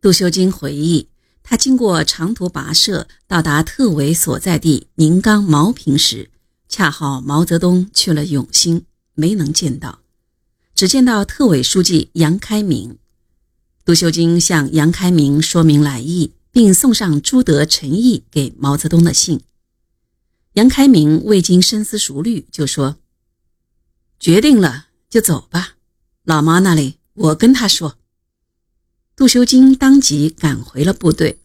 杜修经回忆，他经过长途跋涉，到达特委所在地宁冈茅坪时，恰好毛泽东去了永兴，没能见到，只见到特委书记杨开明。杜修经向杨开明说明来意，并送上朱德、陈毅给毛泽东的信。杨开明未经深思熟虑，就说：“决定了，就走吧。老妈那里，我跟他说。”杜修经当即赶回了部队。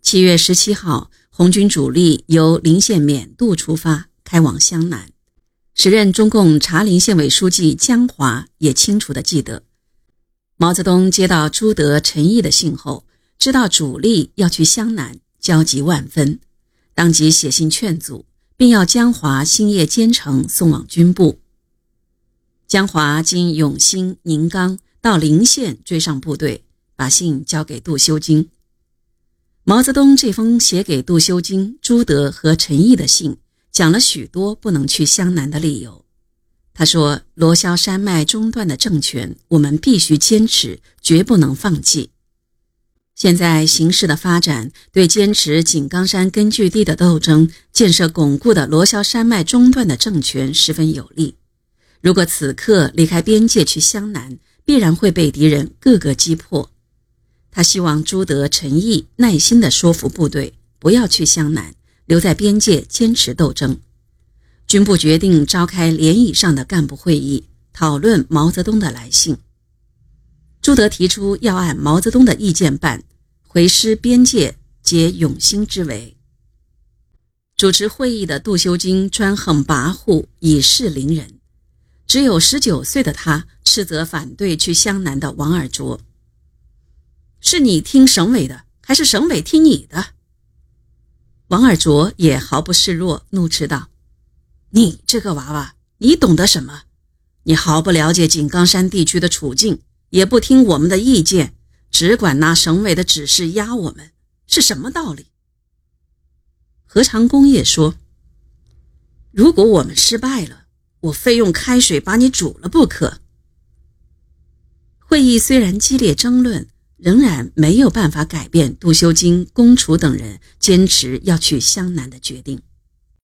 七月十七号，红军主力由临县勉渡出发，开往湘南。时任中共茶陵县委书记江华也清楚地记得，毛泽东接到朱德、陈毅的信后，知道主力要去湘南，焦急万分，当即写信劝阻，并要江华星夜兼程送往军部。江华经永兴、宁冈。到临县追上部队，把信交给杜修经。毛泽东这封写给杜修经、朱德和陈毅的信，讲了许多不能去湘南的理由。他说：“罗霄山脉中断的政权，我们必须坚持，绝不能放弃。现在形势的发展，对坚持井冈山根据地的斗争，建设巩固的罗霄山脉中断的政权十分有利。如果此刻离开边界去湘南，”必然会被敌人各个击破。他希望朱德、陈毅耐心地说服部队，不要去湘南，留在边界坚持斗争。军部决定召开连以上的干部会议，讨论毛泽东的来信。朱德提出要按毛泽东的意见办，回师边界，解永兴之围。主持会议的杜修经专横跋扈，以势凌人。只有十九岁的他斥责反对去湘南的王尔琢：“是你听省委的，还是省委听你的？”王尔琢也毫不示弱，怒斥道：“你这个娃娃，你懂得什么？你毫不了解井冈山地区的处境，也不听我们的意见，只管拿省委的指示压我们，是什么道理？”何长工也说：“如果我们失败了。”我非用开水把你煮了不可。会议虽然激烈争论，仍然没有办法改变杜修金、龚楚等人坚持要去湘南的决定。